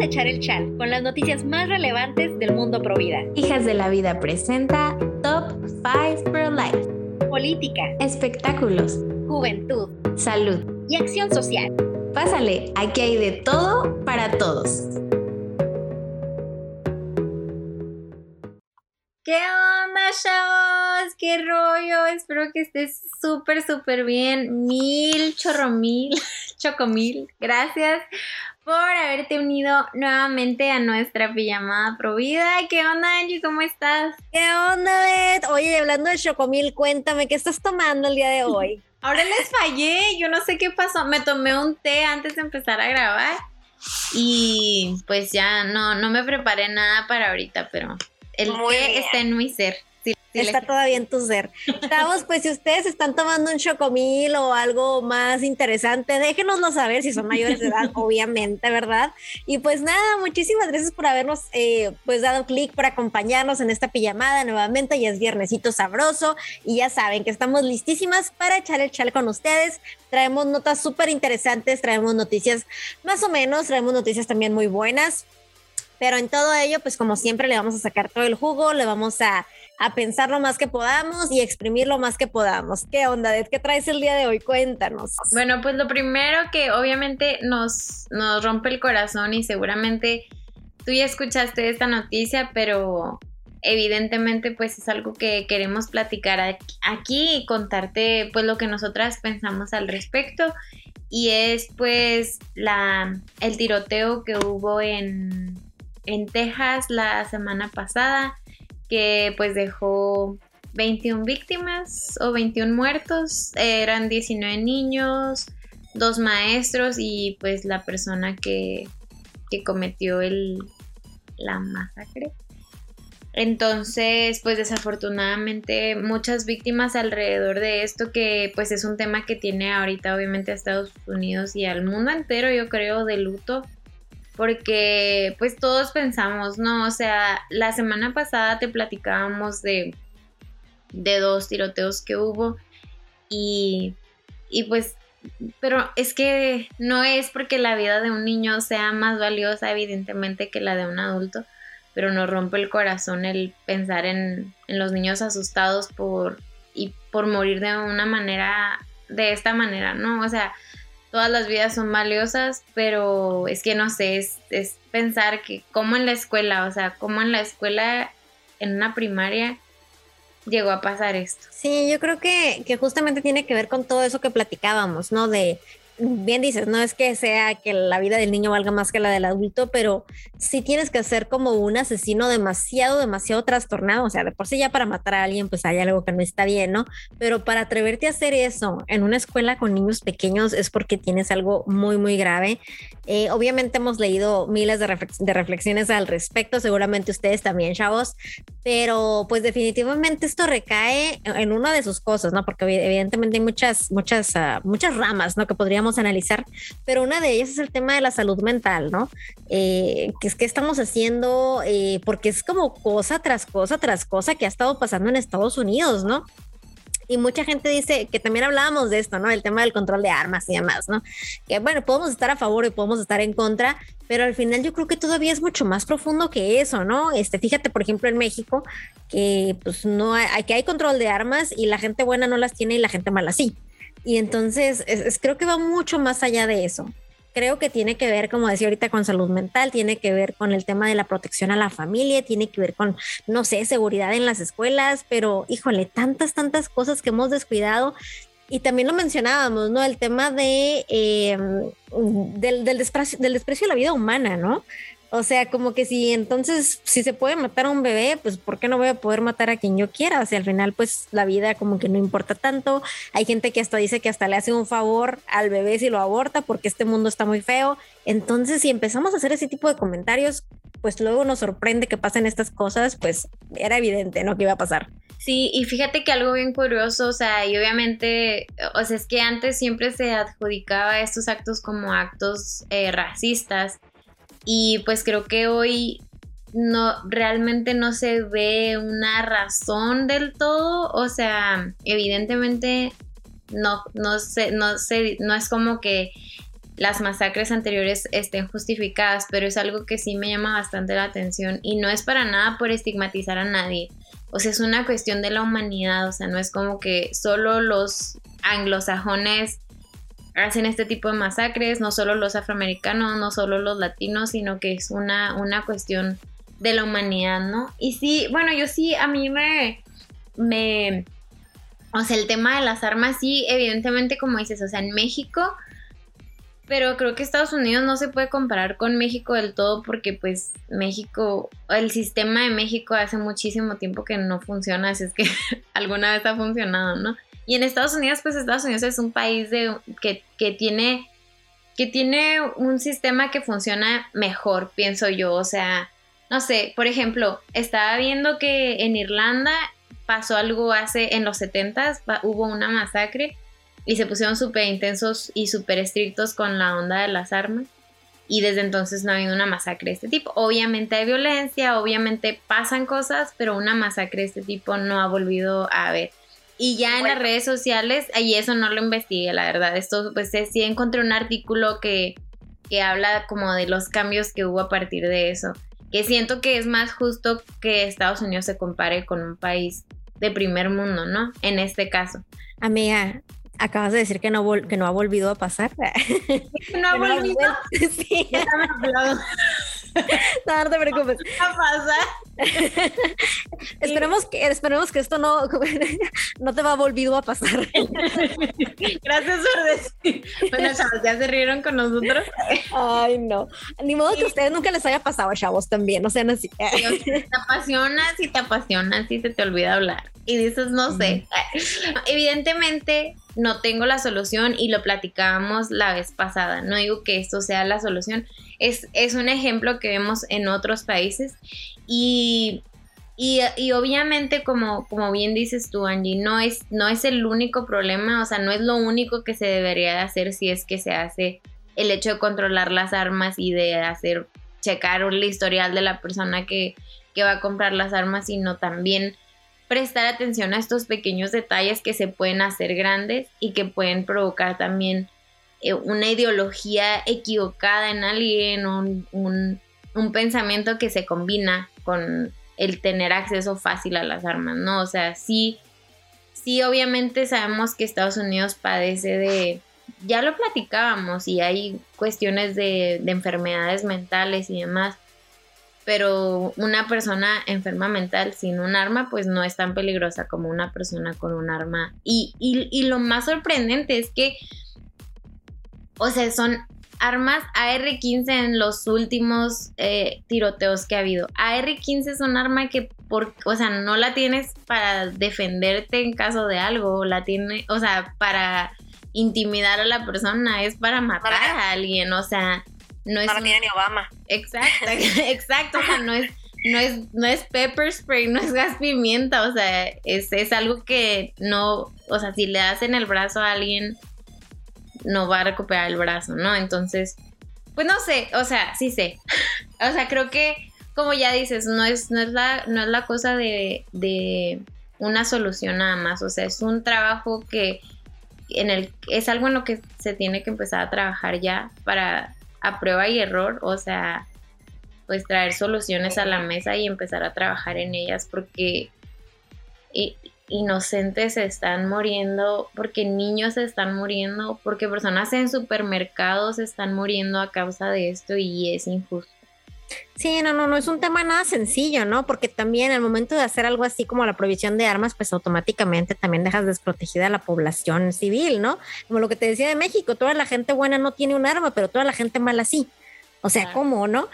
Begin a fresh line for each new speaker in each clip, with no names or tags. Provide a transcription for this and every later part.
a echar el chal con las noticias más relevantes del mundo pro vida.
Hijas de la Vida presenta Top 5 Pro Life.
Política,
Espectáculos,
juventud
salud.
y acción social.
Pásale, aquí hay de todo para todos. ¿Qué onda, chavos? ¿Qué rollo? Espero que estés súper, súper bien. Mil, chorro mil, chocomil. Gracias por haberte unido nuevamente a nuestra pijamada provida. ¿Qué onda, Angie? ¿Cómo estás?
¿Qué onda, Bet? Oye, hablando de Chocomil, cuéntame, ¿qué estás tomando el día de hoy?
Ahora les fallé, yo no sé qué pasó. Me tomé un té antes de empezar a grabar y pues ya no, no me preparé nada para ahorita, pero el
Muy
té
bien.
está en mi ser. Sí, sí
Está todavía en tu ser. Chavos, pues si ustedes están tomando un Chocomil o algo más interesante, déjenoslo saber si son mayores de edad, obviamente, ¿verdad? Y pues nada, muchísimas gracias por habernos eh, pues dado clic, por acompañarnos en esta pijamada nuevamente. Ya es viernesito sabroso y ya saben que estamos listísimas para echar el chal con ustedes. Traemos notas súper interesantes, traemos noticias más o menos, traemos noticias también muy buenas. Pero en todo ello, pues como siempre, le vamos a sacar todo el jugo, le vamos a, a pensar lo más que podamos y exprimir lo más que podamos. ¿Qué onda, Ded? ¿Qué traes el día de hoy? Cuéntanos.
Bueno, pues lo primero que obviamente nos, nos rompe el corazón y seguramente tú ya escuchaste esta noticia, pero evidentemente pues es algo que queremos platicar aquí y contarte pues lo que nosotras pensamos al respecto y es pues la el tiroteo que hubo en en Texas la semana pasada que pues dejó 21 víctimas o 21 muertos, eran 19 niños, dos maestros y pues la persona que, que cometió el, la masacre. Entonces, pues desafortunadamente muchas víctimas alrededor de esto que pues es un tema que tiene ahorita obviamente a Estados Unidos y al mundo entero yo creo de luto porque pues todos pensamos, ¿no? O sea, la semana pasada te platicábamos de, de dos tiroteos que hubo y, y pues, pero es que no es porque la vida de un niño sea más valiosa evidentemente que la de un adulto, pero nos rompe el corazón el pensar en, en los niños asustados por, y por morir de una manera, de esta manera, ¿no? O sea, todas las vidas son valiosas, pero es que no sé, es, es pensar que como en la escuela, o sea, como en la escuela, en una primaria, llegó a pasar esto.
Sí, yo creo que, que justamente tiene que ver con todo eso que platicábamos, ¿no? De, bien dices, no es que sea que la vida del niño valga más que la del adulto, pero sí tienes que ser como un asesino demasiado, demasiado trastornado. O sea, de por sí ya para matar a alguien, pues hay algo que no está bien, ¿no? Pero para atreverte a hacer eso en una escuela con niños pequeños es porque tienes algo muy, muy grave. Eh, obviamente hemos leído miles de reflexiones al respecto, seguramente ustedes también, chavos, pero pues definitivamente esto recae en una de sus cosas, ¿no? Porque evi- evidentemente hay muchas, muchas, ah, muchas ramas, ¿no? Que podríamos analizar, pero una de ellas es el tema de la salud mental, ¿no? Eh, que es que estamos haciendo, eh, porque es como cosa tras cosa tras cosa que ha estado pasando en Estados Unidos, ¿no? Y mucha gente dice que también hablábamos de esto, ¿no? El tema del control de armas y demás, ¿no? Que bueno, podemos estar a favor y podemos estar en contra, pero al final yo creo que todavía es mucho más profundo que eso, ¿no? Este, fíjate, por ejemplo, en México, que pues no hay, que hay control de armas y la gente buena no las tiene y la gente mala sí. Y entonces es- es- creo que va mucho más allá de eso. Creo que tiene que ver, como decía ahorita, con salud mental, tiene que ver con el tema de la protección a la familia, tiene que ver con, no sé, seguridad en las escuelas, pero híjole, tantas, tantas cosas que hemos descuidado. Y también lo mencionábamos, ¿no? El tema de, eh, del, del, desprecio, del desprecio a la vida humana, ¿no? O sea, como que si entonces, si se puede matar a un bebé, pues ¿por qué no voy a poder matar a quien yo quiera? O sea, al final, pues la vida como que no importa tanto. Hay gente que hasta dice que hasta le hace un favor al bebé si lo aborta porque este mundo está muy feo. Entonces, si empezamos a hacer ese tipo de comentarios, pues luego nos sorprende que pasen estas cosas, pues era evidente, ¿no? Que iba a pasar.
Sí, y fíjate que algo bien curioso, o sea, y obviamente, o sea, es que antes siempre se adjudicaba estos actos como actos eh, racistas y pues creo que hoy no realmente no se ve una razón del todo, o sea, evidentemente no no sé no sé no es como que las masacres anteriores estén justificadas, pero es algo que sí me llama bastante la atención y no es para nada por estigmatizar a nadie. O sea, es una cuestión de la humanidad, o sea, no es como que solo los anglosajones hacen este tipo de masacres, no solo los afroamericanos, no solo los latinos, sino que es una, una cuestión de la humanidad, ¿no? Y sí, bueno, yo sí, a mí me, me, o sea, el tema de las armas, sí, evidentemente, como dices, o sea, en México, pero creo que Estados Unidos no se puede comparar con México del todo porque pues México, el sistema de México hace muchísimo tiempo que no funciona, así es que alguna vez ha funcionado, ¿no? Y en Estados Unidos, pues Estados Unidos es un país de, que, que tiene que tiene un sistema que funciona mejor, pienso yo. O sea, no sé, por ejemplo, estaba viendo que en Irlanda pasó algo hace, en los 70 hubo una masacre y se pusieron súper intensos y súper estrictos con la onda de las armas. Y desde entonces no ha habido una masacre de este tipo. Obviamente hay violencia, obviamente pasan cosas, pero una masacre de este tipo no ha volvido a haber. Y ya en las redes sociales, y eso no lo investigué, la verdad. Esto, pues sí encontré un artículo que, que habla como de los cambios que hubo a partir de eso. Que siento que es más justo que Estados Unidos se compare con un país de primer mundo, ¿no? En este caso.
Amiga, acabas de decir que no, que no ha volvido a pasar.
no ha volvido. Sí.
no, no te preocupes.
¿Qué pasa?
esperemos, que, esperemos que esto no, no te va volvido a pasar.
Gracias por decir. Bueno, chavos, ya se rieron con nosotros.
Ay, no. Ni modo que a ustedes nunca les haya pasado, chavos, también. No sean así.
te apasionas y te apasionas y se te olvida hablar. Y dices, no sé. Evidentemente, no tengo la solución y lo platicábamos la vez pasada. No digo que esto sea la solución, es, es un ejemplo que vemos en otros países y, y, obviamente como, como bien dices tú, Angie, no es, no es el único problema, o sea, no es lo único que se debería de hacer si es que se hace el hecho de controlar las armas y de hacer checar el historial de la persona que, que va a comprar las armas, sino también prestar atención a estos pequeños detalles que se pueden hacer grandes y que pueden provocar también eh, una ideología equivocada en alguien, un, un, pensamiento que se combina con el tener acceso fácil a las armas, ¿no? O sea, sí, sí, obviamente sabemos que Estados Unidos padece de, ya lo platicábamos y hay cuestiones de, de enfermedades mentales y demás, pero una persona enferma mental sin un arma pues no es tan peligrosa como una persona con un arma. Y, y, lo más sorprendente es que, o sea, son armas AR-15 en los últimos eh, tiroteos que ha habido. AR-15 es un arma que, por, o sea, no la tienes para defenderte en caso de algo, la tiene, o sea, para intimidar a la persona, es para matar a alguien, o sea, no,
es, ni Obama.
Exacto, exacto, o sea, no es, no es, no es pepper spray, no es gas pimienta, o sea, es, es algo que no, o sea, si le hacen el brazo a alguien, no va a recuperar el brazo, ¿no? Entonces, pues no sé, o sea, sí sé. o sea, creo que, como ya dices, no es, no es, la, no es la cosa de, de una solución nada más, o sea, es un trabajo que en el es algo en lo que se tiene que empezar a trabajar ya para a prueba y error, o sea, pues traer soluciones a la mesa y empezar a trabajar en ellas porque inocentes se están muriendo, porque niños se están muriendo, porque personas en supermercados se están muriendo a causa de esto y es injusto.
Sí, no, no, no es un tema nada sencillo, ¿no? Porque también al momento de hacer algo así como la provisión de armas, pues automáticamente también dejas desprotegida a la población civil, ¿no? Como lo que te decía de México, toda la gente buena no tiene un arma, pero toda la gente mala sí. O sea, ¿cómo, no?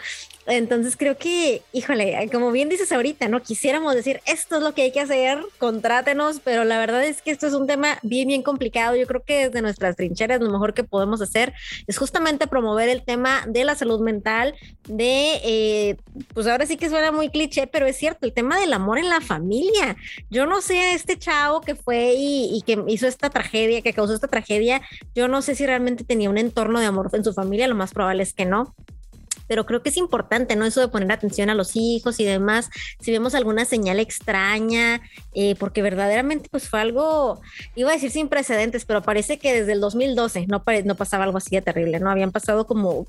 Entonces creo que, híjole, como bien dices ahorita, ¿no? Quisiéramos decir, esto es lo que hay que hacer, contrátenos, pero la verdad es que esto es un tema bien, bien complicado. Yo creo que desde nuestras trincheras lo mejor que podemos hacer es justamente promover el tema de la salud mental, de, eh, pues ahora sí que suena muy cliché, pero es cierto, el tema del amor en la familia. Yo no sé a este chavo que fue y, y que hizo esta tragedia, que causó esta tragedia, yo no sé si realmente tenía un entorno de amor en su familia, lo más probable es que no pero creo que es importante, ¿no? Eso de poner atención a los hijos y demás, si vemos alguna señal extraña, eh, porque verdaderamente pues fue algo, iba a decir sin precedentes, pero parece que desde el 2012 no, no pasaba algo así de terrible, ¿no? Habían pasado como,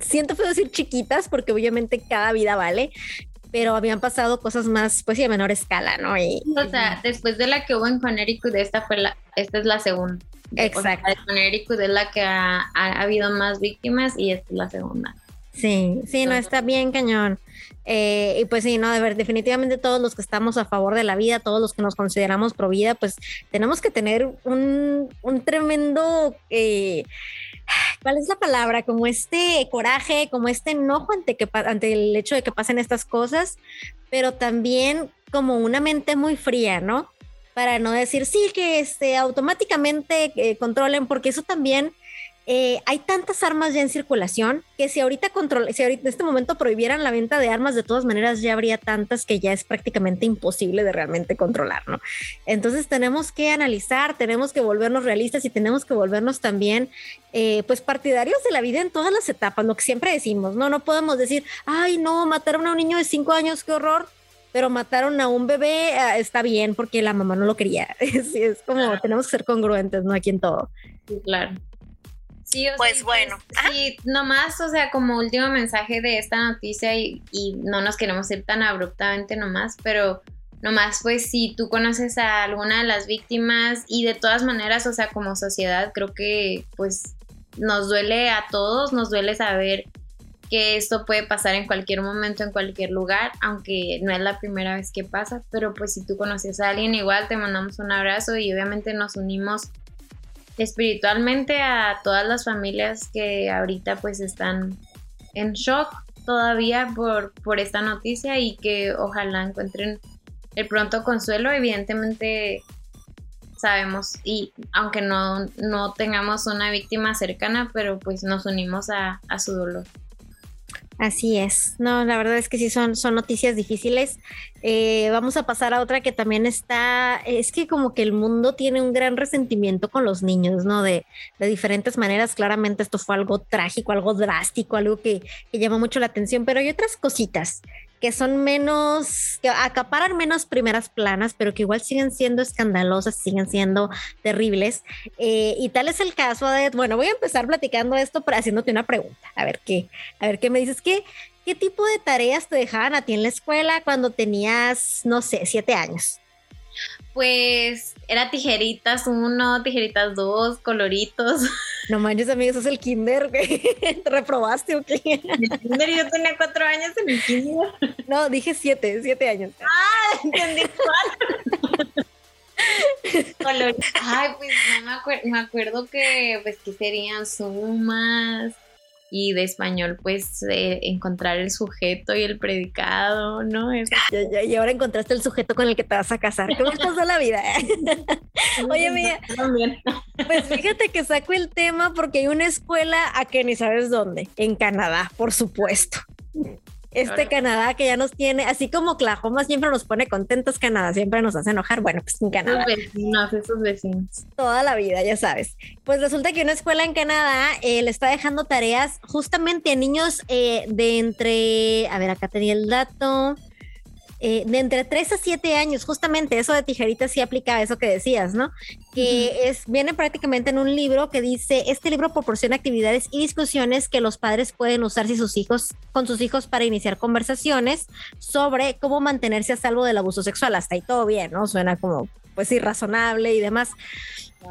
siento feo decir chiquitas, porque obviamente cada vida vale, pero habían pasado cosas más, pues sí, a menor escala, ¿no? Y,
o sea, después de la que hubo en Connecticut, esta fue la, esta es la segunda.
Exacto. O
sea, Connecticut es la que ha, ha, habido más víctimas y esta es la segunda.
Sí, sí, no está bien cañón. Eh, y pues sí, no, de ver, definitivamente todos los que estamos a favor de la vida, todos los que nos consideramos pro vida, pues tenemos que tener un, un tremendo eh, ¿cuál es la palabra? Como este coraje, como este enojo ante, que, ante el hecho de que pasen estas cosas, pero también como una mente muy fría, ¿no? Para no decir, sí, que este, automáticamente eh, controlen, porque eso también eh, hay tantas armas ya en circulación que si ahorita control, si ahorita en este momento prohibieran la venta de armas, de todas maneras ya habría tantas que ya es prácticamente imposible de realmente controlar, ¿no? Entonces tenemos que analizar, tenemos que volvernos realistas y tenemos que volvernos también, eh, pues, partidarios de la vida en todas las etapas, lo que siempre decimos, ¿no? No podemos decir, ay, no, mataron a un niño de cinco años, qué horror, pero mataron a un bebé, ah, está bien porque la mamá no lo quería. Es, es como, tenemos que ser congruentes, ¿no? Aquí en todo.
Sí, claro.
Sí, pues bueno.
Sí, nomás, o sea, como último mensaje de esta noticia y, no nos queremos ir tan abruptamente nomás, pero nomás pues si tú conoces a alguna de las víctimas y de todas maneras, o sea, como sociedad creo que pues nos duele a todos, nos duele saber que esto puede pasar en cualquier momento, en cualquier lugar, aunque no es la primera vez que pasa, pero pues si tú conoces a alguien igual te mandamos un abrazo y obviamente nos unimos espiritualmente a todas las familias que ahorita pues están en shock todavía por, por esta noticia y que ojalá encuentren el pronto consuelo. Evidentemente sabemos y aunque no, no tengamos una víctima cercana, pero pues nos unimos a, a su dolor.
Así es, no, la verdad es que sí son, son noticias difíciles. Eh, vamos a pasar a otra que también está, es que como que el mundo tiene un gran resentimiento con los niños, ¿no? De, de diferentes maneras, claramente esto fue algo trágico, algo drástico, algo que, que llamó mucho la atención, pero hay otras cositas que son menos, que acaparan menos primeras planas, pero que igual siguen siendo escandalosas, siguen siendo terribles. Eh, y tal es el caso de, bueno, voy a empezar platicando esto, pero haciéndote una pregunta, a ver qué, a ver qué me dices, ¿qué, qué tipo de tareas te dejaban a ti en la escuela cuando tenías, no sé, siete años?
Pues era tijeritas uno, tijeritas dos, coloritos.
No manches, amigos, es el kinder, güey. ¿Te reprobaste o qué?
El kinder yo tenía cuatro años en el kinder.
No, dije siete, siete años.
Ah, entendí cuatro. Ay, pues no me, acuerdo, me acuerdo que, pues, que serían sumas, y de español pues eh, encontrar el sujeto y el predicado, ¿no?
y ahora encontraste el sujeto con el que te vas a casar. ¿Cómo pasó la vida? Oye, mía, pues fíjate que saco el tema porque hay una escuela a que ni sabes dónde, en Canadá, por supuesto este Canadá que ya nos tiene, así como Oklahoma siempre nos pone contentos, Canadá siempre nos hace enojar. Bueno, pues en Canadá.
Esos vecinos, esos vecinos.
Toda la vida, ya sabes. Pues resulta que una escuela en Canadá eh, le está dejando tareas justamente a niños eh, de entre, a ver, acá tenía el dato, eh, de entre 3 a 7 años, justamente eso de tijeritas sí aplica a eso que decías, ¿no? Que es, viene prácticamente en un libro que dice, este libro proporciona actividades y discusiones que los padres pueden usar si sus hijos, con sus hijos para iniciar conversaciones sobre cómo mantenerse a salvo del abuso sexual. Hasta ahí todo bien, ¿no? Suena como, pues irrazonable y demás.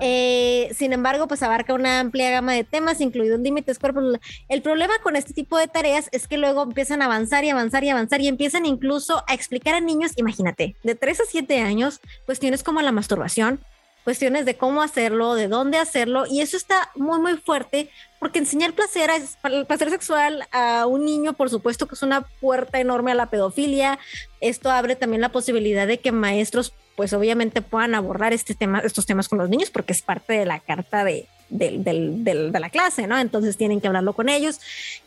Eh, sin embargo, pues abarca una amplia gama de temas, incluidos límites cuerpos. El problema con este tipo de tareas es que luego empiezan a avanzar y avanzar y avanzar y empiezan incluso a explicar a niños, imagínate, de 3 a 7 años, cuestiones como la masturbación, cuestiones de cómo hacerlo, de dónde hacerlo, y eso está muy, muy fuerte, porque enseñar placer, el placer sexual a un niño, por supuesto que es una puerta enorme a la pedofilia. Esto abre también la posibilidad de que maestros pues obviamente puedan abordar este tema, estos temas con los niños porque es parte de la carta de, de, la clase, ¿no? Entonces tienen que hablarlo con ellos.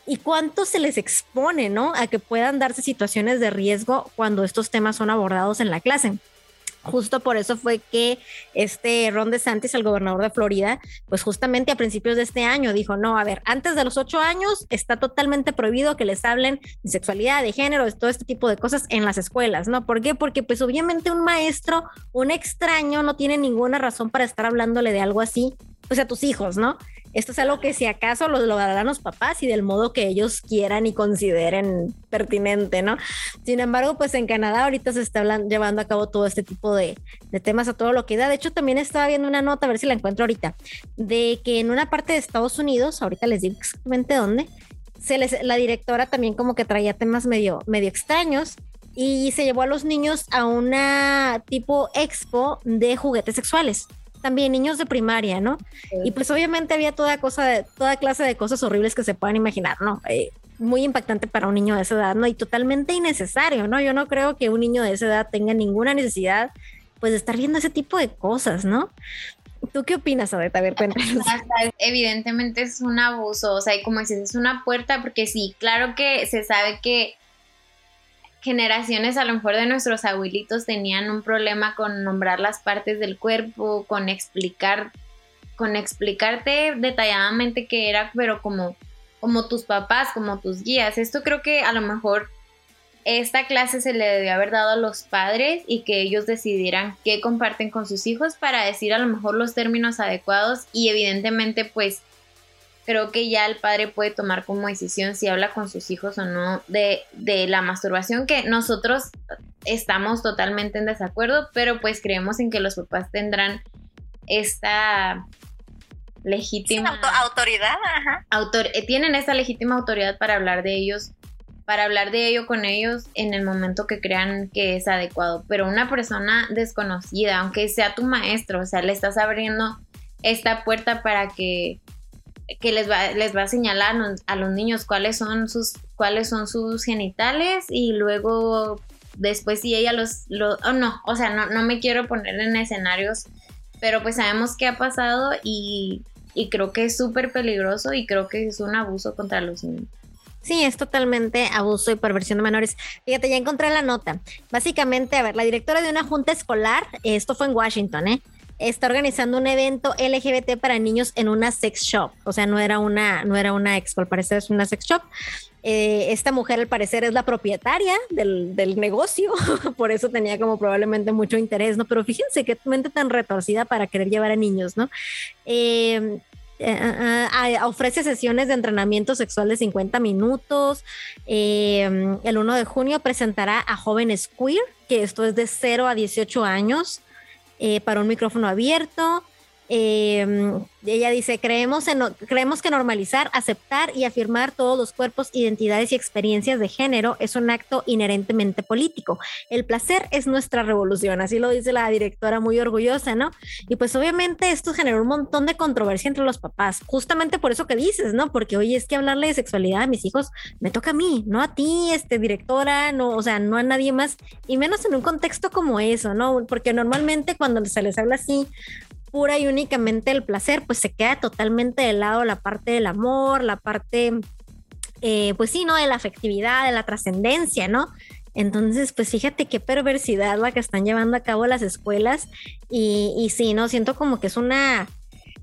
¿Y cuánto se les expone, ¿no? A que puedan darse situaciones de riesgo cuando estos temas son abordados en la clase. Justo por eso fue que este Ron DeSantis, el gobernador de Florida, pues justamente a principios de este año dijo, no, a ver, antes de los ocho años está totalmente prohibido que les hablen de sexualidad, de género, de todo este tipo de cosas en las escuelas, ¿no? ¿Por qué? Porque pues obviamente un maestro, un extraño, no tiene ninguna razón para estar hablándole de algo así, pues a tus hijos, ¿no? Esto es algo que si acaso lo, lo darán los papás y del modo que ellos quieran y consideren pertinente, ¿no? Sin embargo, pues en Canadá ahorita se está llevando a cabo todo este tipo de, temas a todo lo que da. De hecho, también estaba viendo una nota, a ver si la encuentro ahorita, de que en una parte de Estados Unidos, ahorita les digo exactamente dónde, se les, la directora también como que traía temas medio, medio extraños y se llevó a los niños a una tipo expo de juguetes sexuales también niños de primaria, ¿no? Y pues obviamente había toda cosa, de, toda clase de cosas horribles que se puedan imaginar, ¿no? Eh, muy impactante para un niño de esa edad, ¿no? Y totalmente innecesario, ¿no? Yo no creo que un niño de esa edad tenga ninguna necesidad, pues, de estar viendo ese tipo de cosas, ¿no? ¿Tú qué opinas, Odette? A ver, cuéntanos.
Evidentemente es un abuso, o sea, y como dices, es una puerta, porque sí, claro que se sabe que generaciones a lo mejor de nuestros abuelitos tenían un problema con nombrar las partes del cuerpo, con explicar, con explicarte detalladamente qué era, pero como, como tus papás, como tus guías. Esto creo que a lo mejor esta clase se le debe haber dado a los padres y que ellos decidieran qué comparten con sus hijos para decir a lo mejor los términos adecuados y evidentemente pues creo que ya el padre puede tomar como decisión si habla con sus hijos o no de, la masturbación, que nosotros estamos totalmente en desacuerdo, pero pues creemos en que los papás tendrán esta legítima
autoridad,
eh, tienen esta legítima autoridad para hablar de ellos, para hablar de ello con ellos en el momento que crean que es adecuado. Pero una persona desconocida, aunque sea tu maestro, o sea, le estás abriendo esta puerta para que que les va, les va a señalar a los niños cuáles son sus, cuáles son sus genitales y luego después si ella los, oh no, o sea, no, no me quiero poner en escenarios, pero pues sabemos qué ha pasado y, y creo que es súper peligroso y creo que es un abuso contra los niños.
Sí, es totalmente abuso y perversión de menores. Fíjate, ya encontré la nota. Básicamente, a ver, la directora de una junta escolar, esto fue en Washington, ¿eh? Está organizando un evento LGBT para niños en una sex shop. O sea, no era una, no era una expo, al parecer es una sex shop. Eh, esta mujer al parecer es la propietaria del, negocio, por eso tenía como probablemente mucho interés, ¿no? Pero fíjense qué mente tan retorcida para querer llevar a niños, ¿no? Eh, eh, ofrece sesiones de entrenamiento sexual de 50 minutos. el 1 de junio presentará a jóvenes queer, que esto es de 0 a 18 años. Eh, para un micrófono abierto. Em, ella dice, creemos, creemos que normalizar, aceptar y afirmar todos los cuerpos, identidades y experiencias de género es un acto inherentemente político. El placer es nuestra revolución, así lo dice la directora muy orgullosa, ¿no? Y pues obviamente esto generó un montón de controversia entre los papás, justamente por eso que dices, ¿no? Porque oye, es que hablarle de sexualidad a mis hijos me toca a mí, no a ti, este directora, no, o sea, no a nadie más, y menos en un contexto como eso, ¿no? Porque normalmente cuando se les habla así, pura y únicamente el placer, pues se queda totalmente de lado la parte del amor, la parte, eh, pues sí, ¿no? De la afectividad, de la trascendencia, ¿no? Entonces, pues fíjate qué perversidad la que están llevando a cabo las escuelas y, y sí, ¿no? Siento como que es una,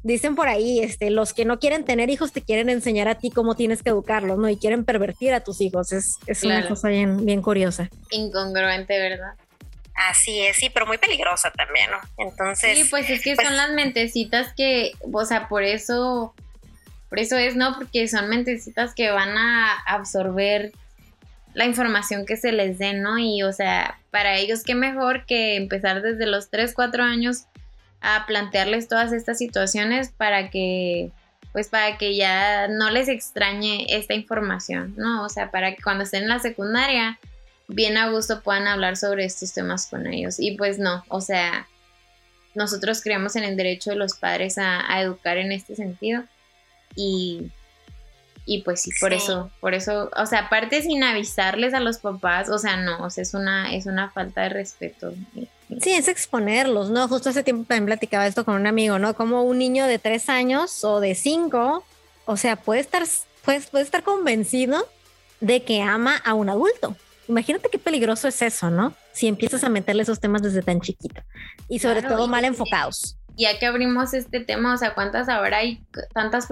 dicen por ahí, este, los que no quieren tener hijos te quieren enseñar a ti cómo tienes que educarlos, ¿no? Y quieren pervertir a tus hijos. Es, es una cosa bien, bien curiosa.
Incongruente, ¿verdad?
Así es, sí, pero muy peligrosa también, ¿no? Entonces.
Sí, pues es que pues son las mentecitas que, o sea, por eso, por eso es, ¿no? Porque son mentecitas que van a absorber la información que se les dé, ¿no? Y, o sea, para ellos, qué mejor que empezar desde los 3, 4 años a plantearles todas estas situaciones para que, pues, para que ya no les extrañe esta información, ¿no? O sea, para que cuando estén en la secundaria bien a gusto puedan hablar sobre estos temas con ellos. Y pues no, o sea, nosotros creemos en el derecho de los padres a, educar en este sentido. Y, y pues sí, por eso, por eso, o sea, aparte sin avisarles a los papás, o sea, no, o sea, es una, es una falta de respeto.
Sí, es exponerlos, ¿no? Justo hace tiempo también platicaba esto con un amigo, ¿no? Como un niño de tres años o de cinco, o sea, puede estar, puede, puede estar convencido de que ama a un adulto. Imagínate qué peligroso es eso, ¿no? si empiezas a meterle esos temas desde tan chiquito y sobre todo mal enfocados.
Ya que abrimos este tema, o sea, ¿cuántas ahora hay tantas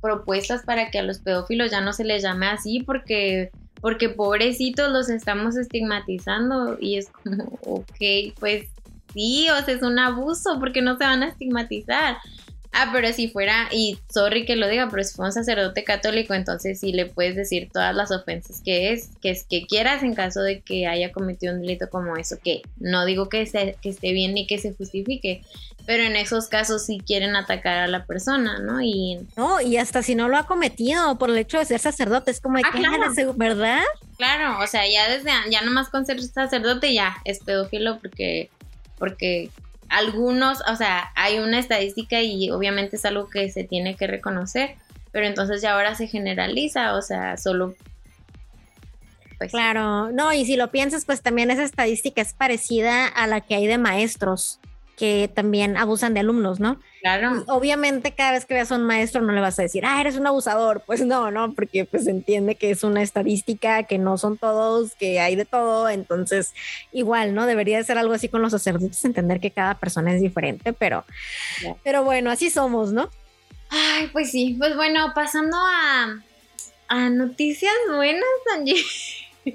propuestas para que a los pedófilos ya no se les llame así? Porque, porque pobrecitos los estamos estigmatizando y es como, ok, pues sí, o sea, es un abuso porque no se van a estigmatizar. Ah, pero si fuera, y sorry que lo diga, pero si fuera un sacerdote católico, entonces sí le puedes decir todas las ofensas que es, que es que quieras en caso de que haya cometido un delito como eso, que no digo que, que esté bien ni que se justifique, pero en esos casos sí quieren atacar a la persona, ¿no? Y
no, y hasta si no lo ha cometido por el hecho de ser sacerdote, es como de ah, que, ¿verdad?
Claro, o sea, ya desde, ya nomás con ser sacerdote ya es pedófilo porque, porque algunos, o sea, hay una estadística y obviamente es algo que se tiene que reconocer, pero entonces ya ahora se generaliza, o sea, solo...
Pues, claro, no, y si lo piensas, pues también esa estadística es parecida a la que hay de maestros que también abusan de alumnos, ¿no?
Claro.
obviamente cada vez que veas a un maestro no le vas a decir, ah, eres un abusador. Pues no, no, porque pues entiende que es una estadística, que no son todos, que hay de todo. Entonces, igual, ¿no? Debería de ser algo así con los sacerdotes, entender que cada persona es diferente, pero, pero bueno, así somos, ¿no?
Ay, pues sí. Pues bueno, pasando a, a noticias buenas, Angie.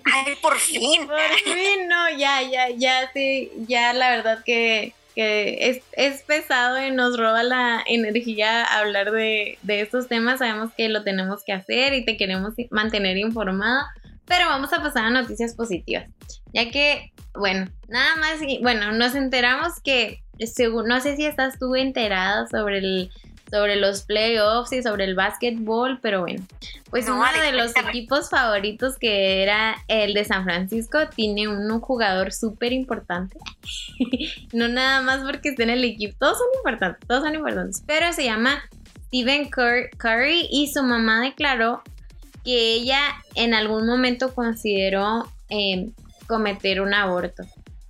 Ay, por fin.
Por fin, no, ya, ya, ya, sí, ya la verdad que que es, pesado y nos roba la energía hablar de, estos temas. Sabemos que lo tenemos que hacer y te queremos mantener informado, pero vamos a pasar a noticias positivas. Ya que, bueno, nada más, bueno, nos enteramos que, según, no sé si estás tú enterada sobre el sobre los playoffs y sobre el básquetbol, pero bueno, pues uno de los equipos favoritos que era el de San Francisco tiene un jugador súper importante. no nada más porque esté en el equipo, todos son importantes, todos son importantes, pero se llama Stephen Curry y su mamá declaró que ella en algún momento consideró em, cometer un aborto.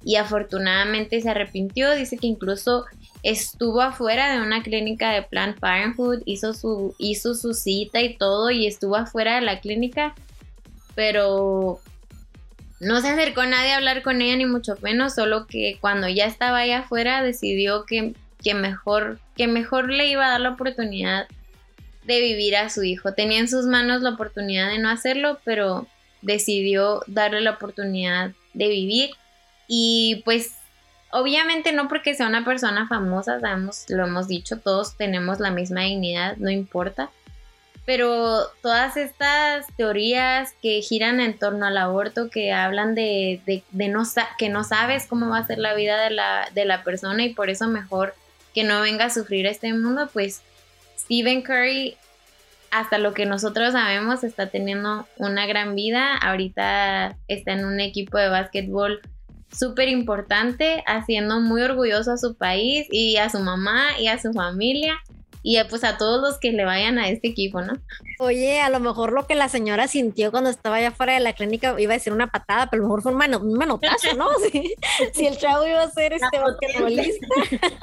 Y afortunadamente se arrepintió, dice que incluso estuvo afuera de una clínica de Planned Parenthood, hizo su, hizo su cita y todo y estuvo afuera de la clínica, pero no se acercó nadie a hablar con ella ni mucho menos, solo que cuando ya estaba ahí afuera decidió que, que, mejor, que mejor le iba a dar la oportunidad de vivir a su hijo. Tenía en sus manos la oportunidad de no hacerlo, pero decidió darle la oportunidad de vivir y pues Obviamente no porque sea una persona famosa, sabemos, lo hemos dicho, todos tenemos la misma dignidad, no importa. Pero todas estas teorías que giran en torno al aborto, que hablan de, no, que no sabes cómo va a ser la vida de la, de la persona y por eso mejor que no venga a sufrir este mundo, pues Stephen Curry, hasta lo que nosotros sabemos, está teniendo una gran vida. Ahorita está en un equipo de básquetbol súper importante, haciendo muy orgulloso a su país y a su mamá y a su familia y pues a todos los que le vayan a este equipo, ¿no?
Oye, a lo mejor lo que la señora sintió cuando estaba allá fuera de la clínica iba a ser una patada, pero a lo mejor fue un, manotazo, ¿no? si, el chavo iba a ser este basquetbolista,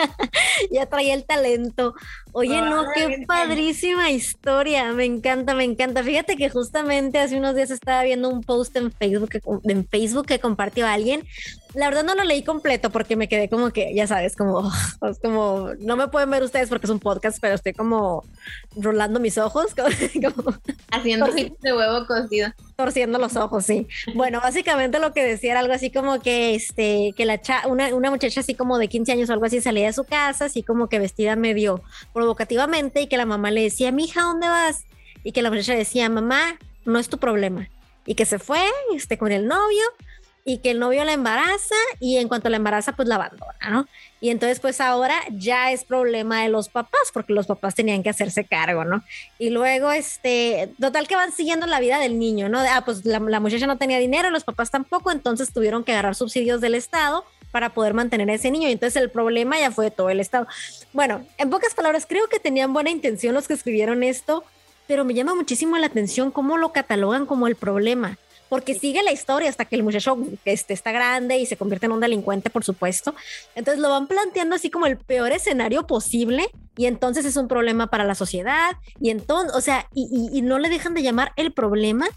ya traía el talento. Oye, no, qué padrísima historia, me encanta, me encanta. Fíjate que justamente hace unos días estaba viendo un post en Facebook en Facebook que compartió alguien la verdad no lo leí completo porque me quedé como que, ya sabes, como, como, no me pueden ver ustedes porque es un podcast, pero estoy como rolando mis ojos, como,
haciendo de huevo cocido.
Torciendo los ojos, sí. Bueno, básicamente lo que decía era algo así como que, este, que la una, una muchacha así como de 15 años o algo así salía de su casa, así como que vestida medio provocativamente y que la mamá le decía, mija, ¿dónde vas? Y que la muchacha decía, mamá, no es tu problema. Y que se fue, este, con el novio y que el novio la embaraza y en cuanto la embaraza pues la abandona, ¿no? Y entonces pues ahora ya es problema de los papás porque los papás tenían que hacerse cargo, ¿no? Y luego este, total que van siguiendo la vida del niño, ¿no? Ah, pues la, muchacha no tenía dinero, los papás tampoco, entonces tuvieron que agarrar subsidios del Estado para poder mantener a ese niño. Y entonces el problema ya fue de todo el Estado. Bueno, en pocas palabras, creo que tenían buena intención los que escribieron esto, pero me llama muchísimo la atención cómo lo catalogan como el problema porque sigue la historia hasta que el muchacho este, está grande y se convierte en un delincuente, por supuesto. Entonces lo van planteando así como el peor escenario posible y entonces es un problema para la sociedad y entonces, o sea, y, y no le dejan de llamar el problema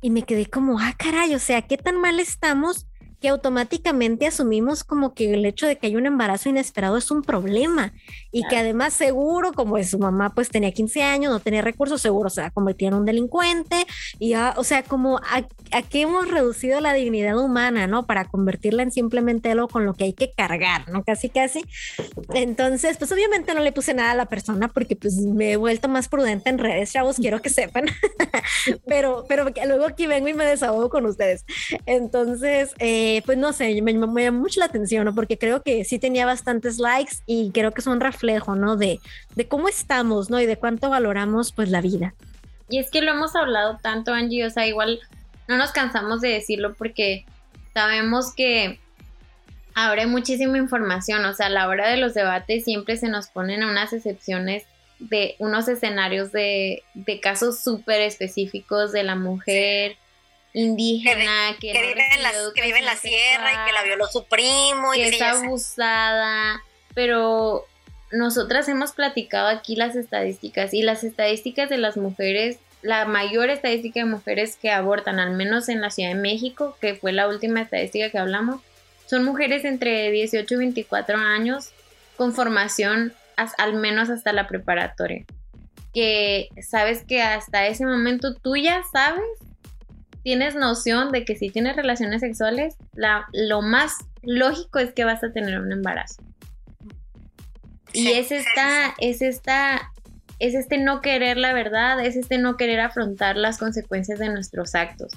y me quedé como, ah, caray, o sea, ¿qué tan mal estamos? Que automáticamente asumimos como que el hecho de que hay un embarazo inesperado es un problema y que además seguro, como su mamá pues tenía 15 años, no tenía recursos, seguro se va a convertir en un delincuente y ya, o sea, como a, a qué hemos reducido la dignidad humana, ¿no? Para convertirla en simplemente algo con lo que hay que cargar, ¿no? Casi, casi. Entonces, pues obviamente no le puse nada a la persona porque pues me he vuelto más prudente en redes, chavos, quiero que sepan, pero, pero luego aquí vengo y me desahogo con ustedes. Entonces, eh, pues no sé, me, me, llama mucho la atención, ¿no? Porque creo que sí tenía bastantes likes y creo que es un reflejo, ¿no? De, de cómo estamos, ¿no? Y de cuánto valoramos pues la vida.
Y es que lo hemos hablado tanto, Angie, o sea, igual no nos cansamos de decirlo porque sabemos que ahora hay muchísima información, o sea, a la hora de los debates siempre se nos ponen unas excepciones de unos escenarios de, de casos súper específicos de la mujer indígena
que, vive, en la, que vive, en la, sierra y que la violó su primo
y que está abusada, pero nosotras hemos platicado aquí las estadísticas y las estadísticas de las mujeres, la mayor estadística de mujeres que abortan, al menos en la Ciudad de México, que fue la última estadística que hablamos, son mujeres entre 18 y 24 años con formación al menos hasta la preparatoria. Que sabes que hasta ese momento tú ya sabes, tienes noción de que si tienes relaciones sexuales, la, lo más lógico es que vas a tener un embarazo. Y es esta, es esta, es este no querer la verdad, es este no querer afrontar las consecuencias de nuestros actos.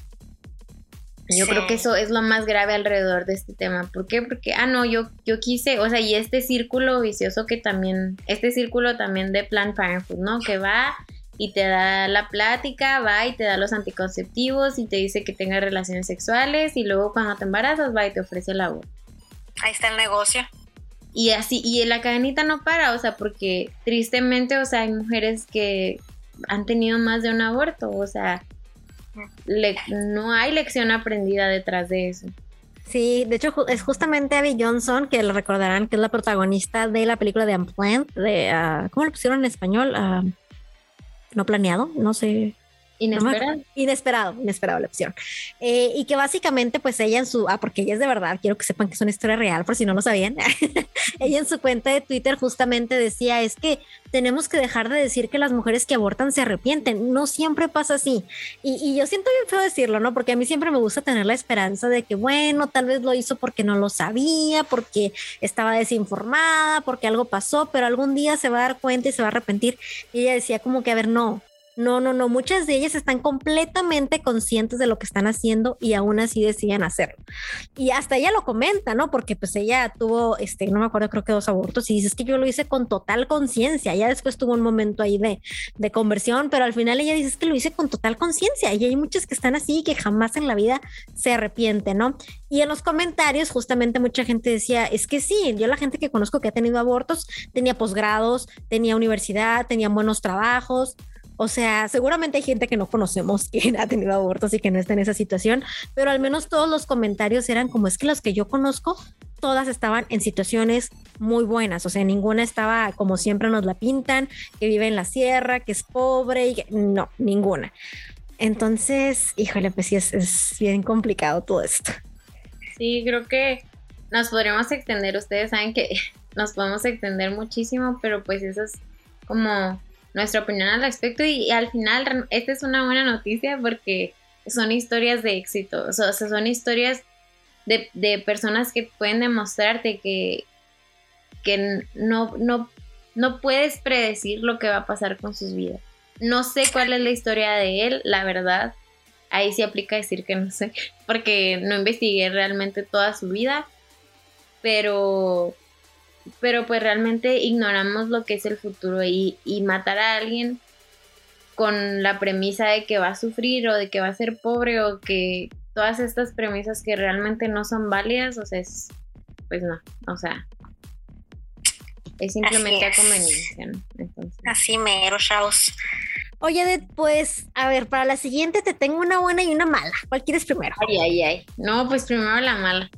Yo creo que eso es lo más grave alrededor de este tema. ¿Por qué? Porque, ah, no, yo, yo quise, o sea, y este círculo vicioso que también, este círculo también de Plan Parenthood, ¿no? Que va y te da la plática, va y te da los anticonceptivos y te dice que tengas relaciones sexuales y luego cuando te embarazas va y te ofrece el aborto.
Ahí está el negocio.
Y así, y la cadenita no para, o sea, porque tristemente, o sea, hay mujeres que han tenido más de un aborto, o sea, no hay lección aprendida detrás de eso.
Sí, de hecho es justamente Abby Johnson, que lo recordarán que es la protagonista de la película de Unplanned, de, uh, ¿cómo lo pusieron en español? Uh, no planeado, no sé.
Inesperado.
inesperado, inesperado la opción. Eh, y que básicamente, pues ella en su, ah, porque ella es de verdad, quiero que sepan que es una historia real, por si no lo sabían. ella en su cuenta de Twitter justamente decía, es que tenemos que dejar de decir que las mujeres que abortan se arrepienten. No siempre pasa así. Y, y yo siento bien feo decirlo, ¿no? Porque a mí siempre me gusta tener la esperanza de que, bueno, tal vez lo hizo porque no lo sabía, porque estaba desinformada, porque algo pasó, pero algún día se va a dar cuenta y se va a arrepentir. Y ella decía como que, a ver, no, no, no, no, muchas de ellas están completamente conscientes de lo que están haciendo y aún así deciden hacerlo. Y hasta ella lo comenta, ¿no? Porque pues ella tuvo, este, no me acuerdo, creo que dos abortos y dices que yo lo hice con total conciencia. Ya después tuvo un momento ahí de, de conversión, pero al final ella dice que lo hice con total conciencia y hay muchas que están así que jamás en la vida se arrepienten, ¿no? Y en los comentarios justamente mucha gente decía, es que sí, yo la gente que conozco que ha tenido abortos tenía posgrados, tenía universidad, tenían buenos trabajos, o sea, seguramente hay gente que no conocemos que ha tenido abortos y que no está en esa situación, pero al menos todos los comentarios eran como es que los que yo conozco, todas estaban en situaciones muy buenas, o sea, ninguna estaba como siempre nos la pintan, que vive en la sierra, que es pobre, y no, ninguna. Entonces, híjole, pues sí, es, es bien complicado todo esto.
Sí, creo que nos podríamos extender, ustedes saben que nos podemos extender muchísimo, pero pues eso es como nuestra opinión al respecto y, al final esta es una buena noticia porque son historias de éxito, o sea, son historias de, personas que pueden demostrarte que, que no, no, no puedes predecir lo que va a pasar con sus vidas. No sé cuál es la historia de él, la verdad. Ahí sí aplica decir que no sé, porque no investigué realmente toda su vida, pero pero pues realmente ignoramos lo que es el futuro y, matar a alguien con la premisa de que va a sufrir o de que va a ser pobre o que todas estas premisas que realmente no son válidas, o sea, es, pues no, o sea, es simplemente a conveniencia, ¿no?
Entonces. Así mero, chavos.
Oye, pues, a ver, para la siguiente te tengo una buena y una mala. ¿Cuál quieres primero?
Ay, ay, ay. No, pues primero la mala.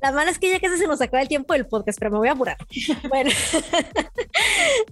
La mala es que ya casi se nos acaba el tiempo del podcast, pero me voy a apurar. Bueno,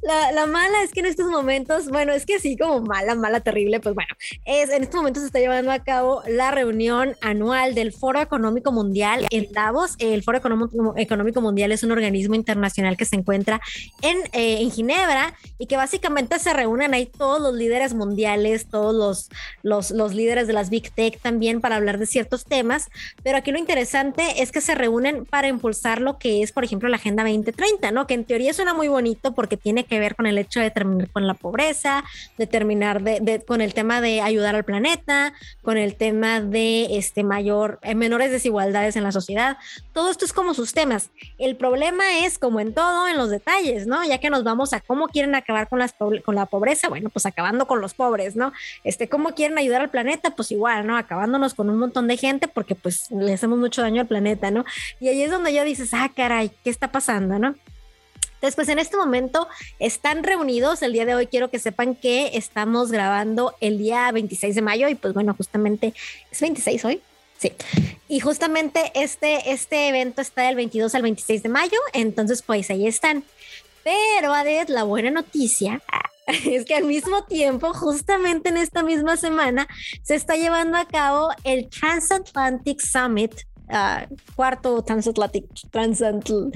la, la, mala es que en estos momentos, bueno, es que sí, como mala, mala, terrible, pues bueno, es, en estos momentos se está llevando a cabo la reunión anual del Foro Económico Mundial en Davos. El Foro Económico Mundial es un organismo internacional que se encuentra en, eh, en Ginebra y que básicamente se reúnen ahí todos los líderes mundiales, todos los, los, los líderes de las Big Tech también para hablar de ciertos temas, pero aquí lo interesante es que se reúnen para impulsar lo que es, por ejemplo, la Agenda 2030, ¿no? Que en teoría suena muy bonito porque tiene que ver con el hecho de terminar con la pobreza, de terminar de, con el tema de ayudar al planeta, con el tema de este mayor, eh, menores desigualdades en la sociedad. Todo esto es como sus temas. El problema es, como en todo, en los detalles, ¿no? Ya que nos vamos a cómo quieren acabar con, las, con la pobreza, bueno, pues acabando con los pobres, ¿no? Este, cómo quieren ayudar al planeta, pues igual, ¿no? Acabándonos con un montón de gente porque pues le hacemos mucho daño al planeta, ¿no? Y ahí es donde ya dices, ah, caray, ¿qué está pasando, no? Después, en este momento están reunidos. El día de hoy quiero que sepan que estamos grabando el día 26 de mayo y pues bueno, justamente es 26 hoy. Sí. Y justamente este, este evento está del 22 al 26 de mayo, entonces pues ahí están. Pero Aded, la buena noticia es que al mismo tiempo, justamente en esta misma semana, se está llevando a cabo el Transatlantic Summit Uh, cuarto transatlantic, transatl,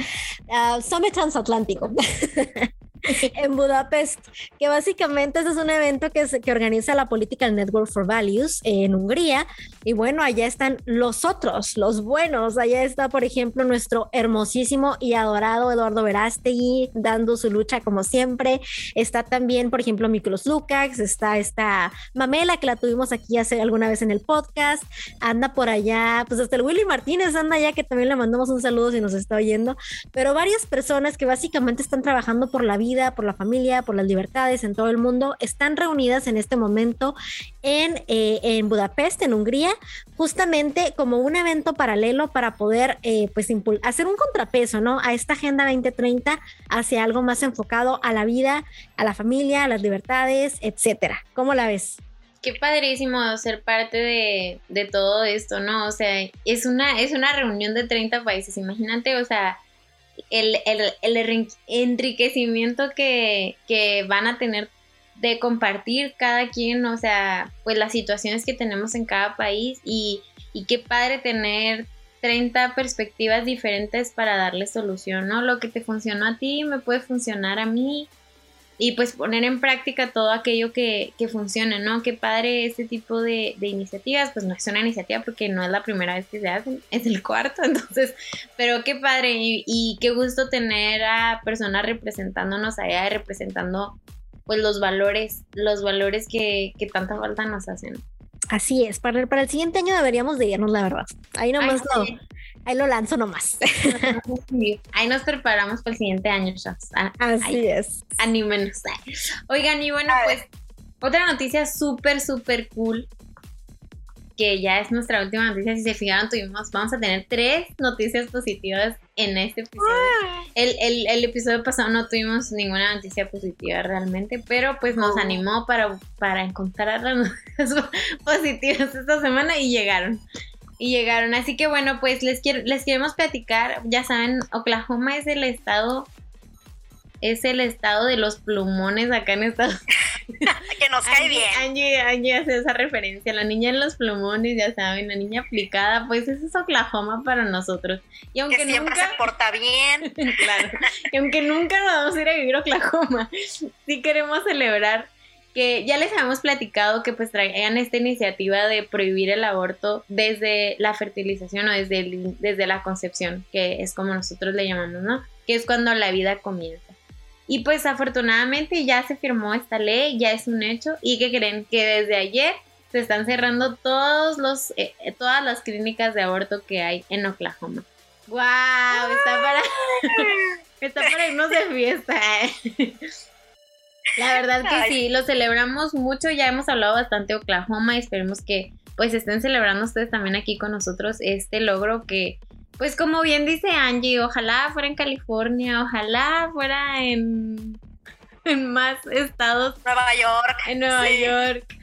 uh, Summit Transatlántico. en Budapest, que básicamente ese es un evento que, que organiza la Political Network for Values en Hungría. Y bueno, allá están los otros, los buenos. Allá está, por ejemplo, nuestro hermosísimo y adorado Eduardo Verástegui dando su lucha como siempre. Está también, por ejemplo, Miklos Lukács, está esta Mamela que la tuvimos aquí hace alguna vez en el podcast. Anda por allá, pues hasta el Willy Martínez anda allá, que también le mandamos un saludo si nos está oyendo. Pero varias personas que básicamente están trabajando por la vida por la familia, por las libertades en todo el mundo, están reunidas en este momento en, eh, en Budapest, en Hungría, justamente como un evento paralelo para poder eh, pues hacer un contrapeso ¿no? a esta Agenda 2030 hacia algo más enfocado a la vida, a la familia, a las libertades, etcétera. ¿Cómo la ves?
qué padrísimo ser parte de, de, todo esto, ¿no? O sea, es una, es una reunión de 30 países, imagínate, o sea, el, enriquecimiento que, van a tener de compartir cada quien, o sea, pues las situaciones que tenemos en cada país y, y qué padre tener 30 perspectivas diferentes para darle solución, ¿no? Lo que te funcionó a ti me puede funcionar a mí y pues poner en práctica todo aquello que, que funcione, ¿no? Qué padre este tipo de, iniciativas, pues no es una iniciativa porque no es la primera vez que se hacen, es el cuarto, entonces, pero qué padre y, qué gusto tener a personas representándonos allá, representando pues los valores, los valores que, que tanta falta nos hacen.
Así es, para el, para el siguiente año deberíamos de irnos, la verdad. Ahí nomás lo, ahí lo lanzo nomás.
ahí nos preparamos para el siguiente año, chats.
Ah, Así es.
Anímenos. Oigan, y bueno, pues otra noticia súper, súper cool que ya es nuestra última noticia. Si se fijaron, tuvimos, vamos a tener tres noticias positivas en este episodio. Ah. El, el, episodio pasado no tuvimos ninguna noticia positiva realmente, pero pues nos oh. animó para, para encontrar las noticias positivas esta semana y llegaron. Y llegaron. Así que bueno, pues les, quiero, les queremos platicar. Ya saben, Oklahoma es el estado es el estado de los plumones acá en Estados
Unidos. que nos cae bien.
Angie, Angie, hace esa referencia. La niña en los plumones, ya saben, la niña aplicada, pues eso es Oklahoma para nosotros. Y aunque
que siempre
nunca,
se porta bien.
claro. Y aunque nunca nos vamos a ir a vivir a Oklahoma, sí queremos celebrar que ya les habíamos platicado que pues traían esta iniciativa de prohibir el aborto desde la fertilización o desde, desde la concepción, que es como nosotros le llamamos, ¿no? Que es cuando la vida comienza. Y pues afortunadamente ya se firmó esta ley, ya es un hecho. ¿Y que creen? Que desde ayer se están cerrando todos los, eh, eh, todas las clínicas de aborto que hay en Oklahoma. ¡Wow! Está para, está para irnos de fiesta. Eh. La verdad que sí, lo celebramos mucho. Ya hemos hablado bastante de Oklahoma y esperemos que pues estén celebrando ustedes también aquí con nosotros este logro que pues como bien dice Angie, ojalá fuera en California, ojalá fuera en, en más estados.
Nueva York.
En Nueva York.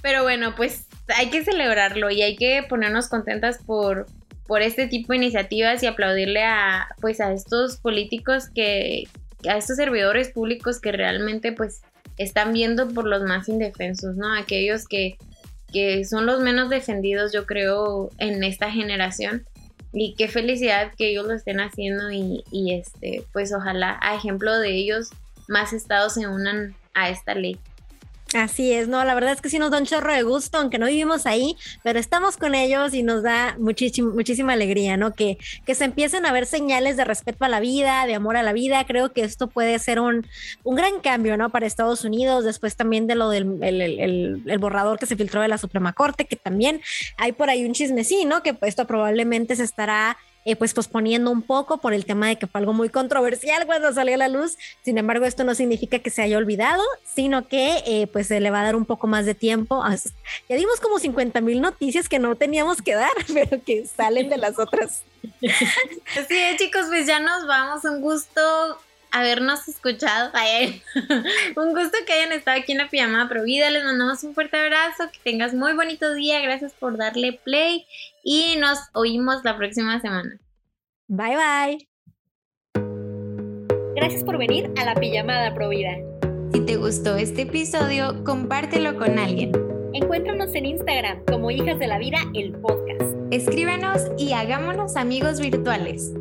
Pero bueno, pues hay que celebrarlo y hay que ponernos contentas por, por este tipo de iniciativas y aplaudirle a pues a estos políticos que a estos servidores públicos que realmente pues están viendo por los más indefensos, ¿no? Aquellos que, que son los menos defendidos, yo creo, en esta generación. Y qué felicidad que ellos lo estén haciendo y, y este, pues ojalá a ejemplo de ellos más estados se unan a esta ley.
Así es, no, la verdad es que sí nos da un chorro de gusto, aunque no vivimos ahí, pero estamos con ellos y nos da muchísima alegría, ¿no? Que, que se empiecen a ver señales de respeto a la vida, de amor a la vida. Creo que esto puede ser un, un gran cambio, ¿no? Para Estados Unidos, después también de lo del el, borrador que se filtró de la Suprema Corte, que también hay por ahí un chismecino, que esto probablemente se estará eh, pues posponiendo un poco por el tema de que fue algo muy controversial cuando salió a la luz. Sin embargo, esto no significa que se haya olvidado, sino que eh, pues se le va a dar un poco más de tiempo. Ya dimos como 50 mil noticias que no teníamos que dar, pero que salen de las otras.
Así es, chicos, pues ya nos vamos. Un gusto habernos escuchado. un gusto que hayan estado aquí en la pijamada Provida. Les mandamos un fuerte abrazo. Que tengas muy bonito día. Gracias por darle play. Y nos oímos la próxima semana.
Bye bye.
Gracias por venir a la pijamada Provida.
Si te gustó este episodio, compártelo con alguien.
Encuéntranos en Instagram como Hijas de la Vida, el podcast.
Escríbenos y hagámonos amigos virtuales.